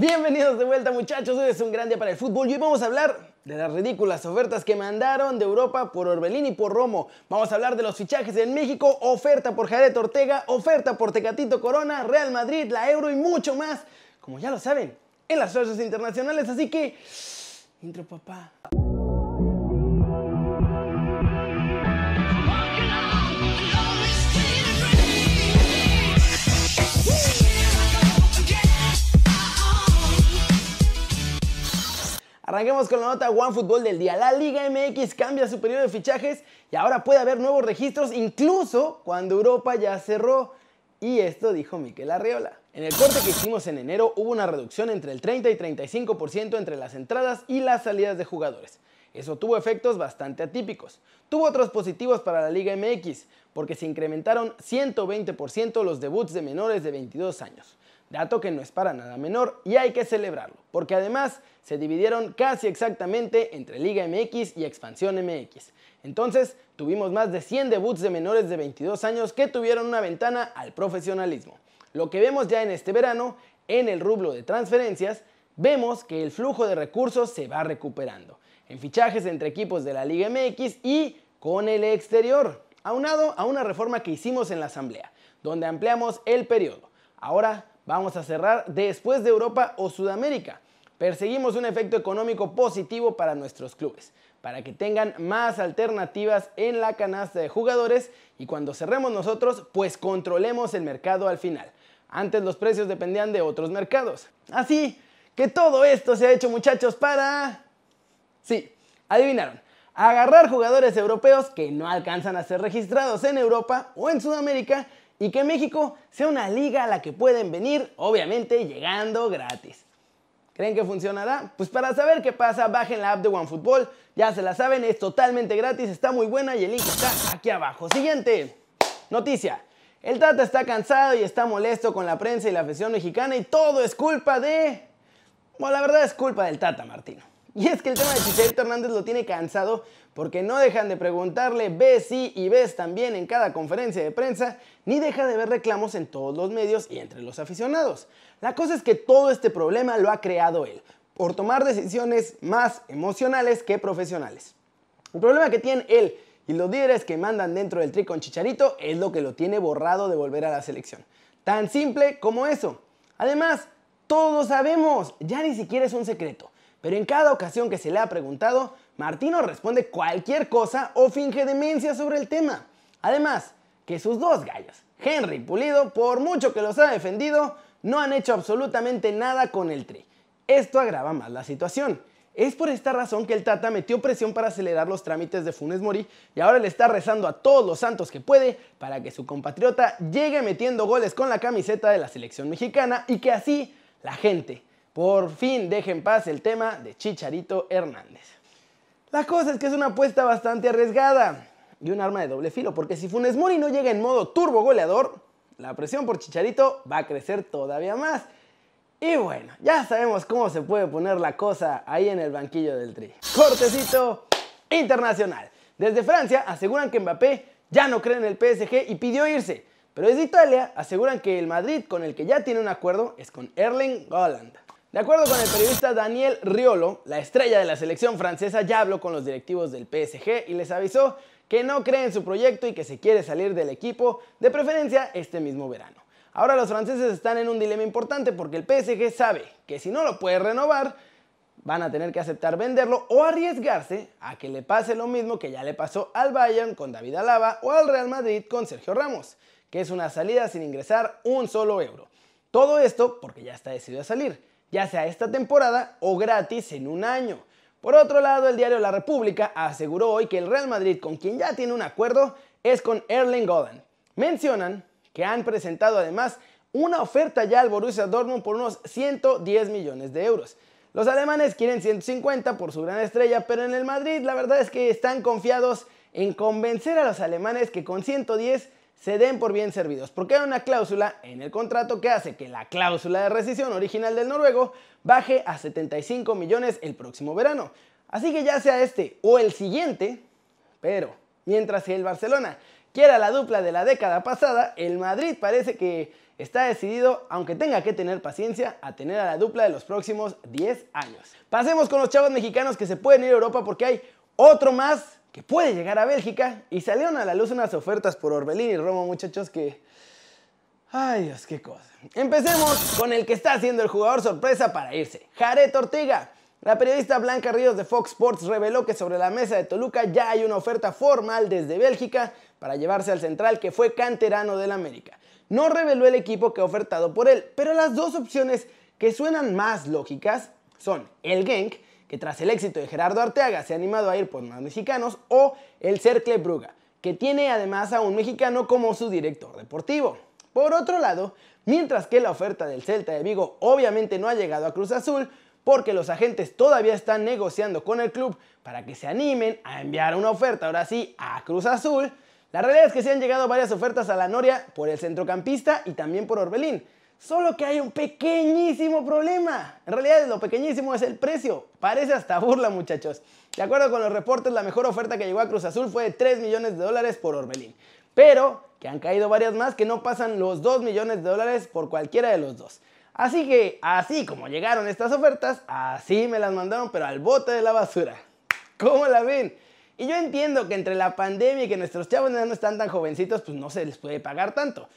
Bienvenidos de vuelta muchachos, hoy es un gran día para el fútbol y hoy vamos a hablar de las ridículas ofertas que mandaron de Europa por Orbelín y por Romo. Vamos a hablar de los fichajes en México, oferta por Jared Ortega, oferta por Tecatito Corona, Real Madrid, la Euro y mucho más, como ya lo saben, en las socios internacionales, así que... Intro papá. Arranquemos con la nota One Fútbol del día. La Liga MX cambia su periodo de fichajes y ahora puede haber nuevos registros incluso cuando Europa ya cerró. Y esto dijo Miquel Arriola. En el corte que hicimos en enero hubo una reducción entre el 30 y 35% entre las entradas y las salidas de jugadores. Eso tuvo efectos bastante atípicos. Tuvo otros positivos para la Liga MX, porque se incrementaron 120% los debuts de menores de 22 años dato que no es para nada menor y hay que celebrarlo, porque además se dividieron casi exactamente entre Liga MX y Expansión MX. Entonces tuvimos más de 100 debuts de menores de 22 años que tuvieron una ventana al profesionalismo. Lo que vemos ya en este verano, en el rublo de transferencias, vemos que el flujo de recursos se va recuperando, en fichajes entre equipos de la Liga MX y con el exterior, aunado a una reforma que hicimos en la Asamblea, donde ampliamos el periodo. Ahora Vamos a cerrar después de Europa o Sudamérica. Perseguimos un efecto económico positivo para nuestros clubes, para que tengan más alternativas en la canasta de jugadores y cuando cerremos nosotros, pues controlemos el mercado al final. Antes los precios dependían de otros mercados. Así que todo esto se ha hecho muchachos para... Sí, adivinaron. Agarrar jugadores europeos que no alcanzan a ser registrados en Europa o en Sudamérica y que México sea una liga a la que pueden venir, obviamente llegando gratis. ¿Creen que funcionará? Pues para saber qué pasa, bajen la app de OneFootball. Ya se la saben, es totalmente gratis, está muy buena y el link está aquí abajo. Siguiente noticia. El Tata está cansado y está molesto con la prensa y la afición mexicana y todo es culpa de... Bueno, la verdad es culpa del Tata Martino. Y es que el tema de Chicharito Hernández lo tiene cansado porque no dejan de preguntarle ves sí y ves también en cada conferencia de prensa, ni deja de ver reclamos en todos los medios y entre los aficionados. La cosa es que todo este problema lo ha creado él, por tomar decisiones más emocionales que profesionales. El problema que tiene él y los líderes que mandan dentro del tri con Chicharito es lo que lo tiene borrado de volver a la selección. Tan simple como eso. Además, todos sabemos, ya ni siquiera es un secreto pero en cada ocasión que se le ha preguntado, Martino responde cualquier cosa o finge demencia sobre el tema. Además, que sus dos gallos, Henry y Pulido, por mucho que los ha defendido, no han hecho absolutamente nada con el Tri. Esto agrava más la situación. Es por esta razón que el Tata metió presión para acelerar los trámites de Funes Mori y ahora le está rezando a todos los santos que puede para que su compatriota llegue metiendo goles con la camiseta de la selección mexicana y que así la gente, por fin deje en paz el tema de Chicharito Hernández. La cosa es que es una apuesta bastante arriesgada y un arma de doble filo, porque si Funes Mori no llega en modo turbo goleador, la presión por Chicharito va a crecer todavía más. Y bueno, ya sabemos cómo se puede poner la cosa ahí en el banquillo del Tri. Cortecito internacional. Desde Francia aseguran que Mbappé ya no cree en el PSG y pidió irse. Pero desde Italia aseguran que el Madrid con el que ya tiene un acuerdo es con Erling Haaland. De acuerdo con el periodista Daniel Riolo, la estrella de la selección francesa ya habló con los directivos del PSG y les avisó que no cree en su proyecto y que se quiere salir del equipo, de preferencia este mismo verano. Ahora los franceses están en un dilema importante porque el PSG sabe que si no lo puede renovar, van a tener que aceptar venderlo o arriesgarse a que le pase lo mismo que ya le pasó al Bayern con David Alaba o al Real Madrid con Sergio Ramos, que es una salida sin ingresar un solo euro. Todo esto porque ya está decidido a salir ya sea esta temporada o gratis en un año. Por otro lado, el diario La República aseguró hoy que el Real Madrid, con quien ya tiene un acuerdo, es con Erling Haaland. Mencionan que han presentado además una oferta ya al Borussia Dortmund por unos 110 millones de euros. Los alemanes quieren 150 por su gran estrella, pero en el Madrid la verdad es que están confiados en convencer a los alemanes que con 110 se den por bien servidos, porque hay una cláusula en el contrato que hace que la cláusula de rescisión original del noruego baje a 75 millones el próximo verano. Así que ya sea este o el siguiente, pero mientras que el Barcelona quiera la dupla de la década pasada, el Madrid parece que está decidido, aunque tenga que tener paciencia, a tener a la dupla de los próximos 10 años. Pasemos con los chavos mexicanos que se pueden ir a Europa porque hay otro más que puede llegar a Bélgica y salieron a la luz unas ofertas por Orbelín y Romo, muchachos, que... Ay Dios, qué cosa. Empecemos con el que está siendo el jugador sorpresa para irse, Jared Ortega. La periodista Blanca Ríos de Fox Sports reveló que sobre la mesa de Toluca ya hay una oferta formal desde Bélgica para llevarse al central que fue canterano del América. No reveló el equipo que ha ofertado por él, pero las dos opciones que suenan más lógicas son el Genk, que tras el éxito de Gerardo Arteaga se ha animado a ir por más mexicanos, o el Cercle Bruga, que tiene además a un mexicano como su director deportivo. Por otro lado, mientras que la oferta del Celta de Vigo obviamente no ha llegado a Cruz Azul, porque los agentes todavía están negociando con el club para que se animen a enviar una oferta ahora sí a Cruz Azul. La realidad es que se han llegado varias ofertas a la Noria por el centrocampista y también por Orbelín. Solo que hay un pequeñísimo problema. En realidad lo pequeñísimo es el precio. Parece hasta burla muchachos. De acuerdo con los reportes, la mejor oferta que llegó a Cruz Azul fue de 3 millones de dólares por Orbelín. Pero que han caído varias más que no pasan los 2 millones de dólares por cualquiera de los dos. Así que, así como llegaron estas ofertas, así me las mandaron, pero al bote de la basura. ¿Cómo la ven? Y yo entiendo que entre la pandemia y que nuestros chavos no están tan jovencitos, pues no se les puede pagar tanto.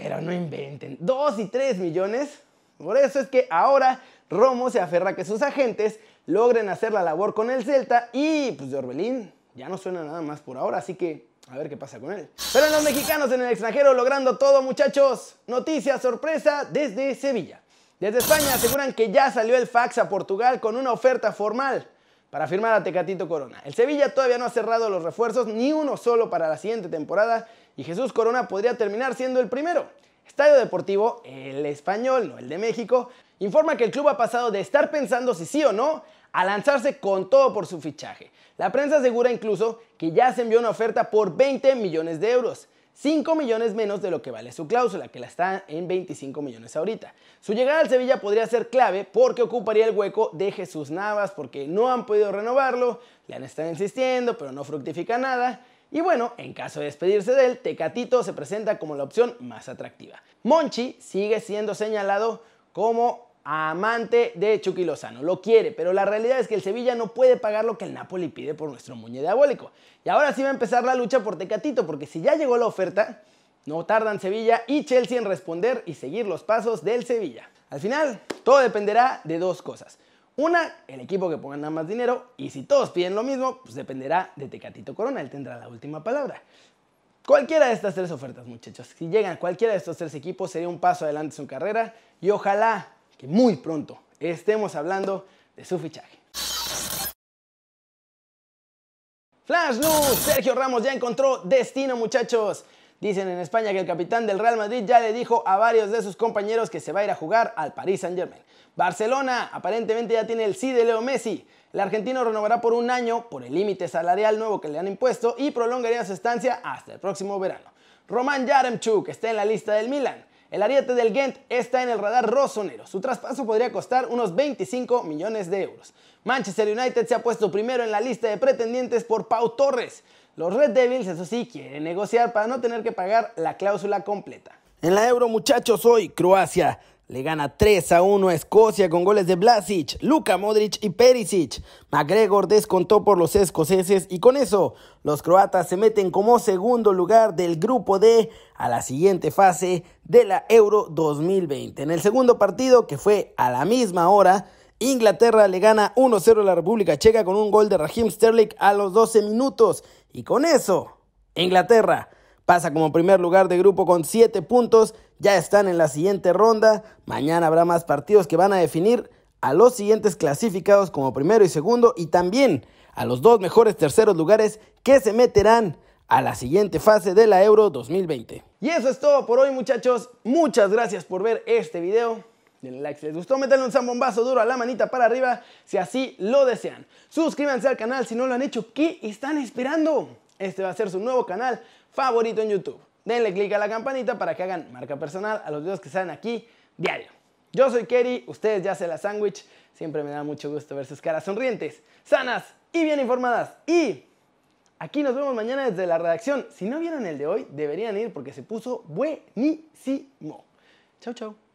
Pero no inventen, 2 y 3 millones. Por eso es que ahora Romo se aferra a que sus agentes logren hacer la labor con el Celta y pues de Orbelín ya no suena nada más por ahora, así que a ver qué pasa con él. Pero los mexicanos en el extranjero logrando todo muchachos, noticia sorpresa desde Sevilla. Desde España aseguran que ya salió el fax a Portugal con una oferta formal para firmar a Tecatito Corona. El Sevilla todavía no ha cerrado los refuerzos, ni uno solo para la siguiente temporada, y Jesús Corona podría terminar siendo el primero. Estadio Deportivo, el español, no el de México, informa que el club ha pasado de estar pensando si sí o no a lanzarse con todo por su fichaje. La prensa asegura incluso que ya se envió una oferta por 20 millones de euros. 5 millones menos de lo que vale su cláusula, que la está en 25 millones ahorita. Su llegada al Sevilla podría ser clave porque ocuparía el hueco de Jesús Navas, porque no han podido renovarlo, le han estado insistiendo, pero no fructifica nada. Y bueno, en caso de despedirse de él, Tecatito se presenta como la opción más atractiva. Monchi sigue siendo señalado como amante de Chucky Lozano. Lo quiere, pero la realidad es que el Sevilla no puede pagar lo que el Napoli pide por nuestro muñe diabólico. Y ahora sí va a empezar la lucha por Tecatito, porque si ya llegó la oferta, no tardan Sevilla y Chelsea en responder y seguir los pasos del Sevilla. Al final, todo dependerá de dos cosas. Una, el equipo que ponga más dinero. Y si todos piden lo mismo, pues dependerá de Tecatito Corona. Él tendrá la última palabra. Cualquiera de estas tres ofertas, muchachos, si llegan cualquiera de estos tres equipos, sería un paso adelante en su carrera. Y ojalá que muy pronto estemos hablando de su fichaje. Flash News, Sergio Ramos ya encontró destino muchachos. Dicen en España que el capitán del Real Madrid ya le dijo a varios de sus compañeros que se va a ir a jugar al Paris Saint Germain. Barcelona aparentemente ya tiene el sí de Leo Messi. El argentino renovará por un año por el límite salarial nuevo que le han impuesto y prolongaría su estancia hasta el próximo verano. Roman Yaremchuk está en la lista del Milan. El ariete del Ghent está en el radar rosonero. Su traspaso podría costar unos 25 millones de euros. Manchester United se ha puesto primero en la lista de pretendientes por Pau Torres. Los Red Devils, eso sí, quieren negociar para no tener que pagar la cláusula completa. En la Euro, muchachos, hoy Croacia le gana 3 a 1 a Escocia con goles de Blasic, Luka Modric y Perisic. McGregor descontó por los escoceses y con eso los croatas se meten como segundo lugar del grupo D a la siguiente fase de la Euro 2020. En el segundo partido, que fue a la misma hora, Inglaterra le gana 1-0 a la República Checa con un gol de Raheem Sterling a los 12 minutos. Y con eso, Inglaterra pasa como primer lugar de grupo con 7 puntos ya están en la siguiente ronda. Mañana habrá más partidos que van a definir a los siguientes clasificados como primero y segundo y también a los dos mejores terceros lugares que se meterán a la siguiente fase de la Euro 2020. Y eso es todo por hoy muchachos. Muchas gracias por ver este video. Denle like si les gustó, metanle un zambombazo duro a la manita para arriba si así lo desean. Suscríbanse al canal si no lo han hecho. ¿Qué están esperando? Este va a ser su nuevo canal favorito en YouTube denle click a la campanita para que hagan marca personal a los videos que salen aquí diario. Yo soy Kerry, ustedes ya se la sándwich, siempre me da mucho gusto ver sus caras sonrientes, sanas y bien informadas. Y aquí nos vemos mañana desde la redacción. Si no vieron el de hoy, deberían ir porque se puso buenísimo. Chau, chau.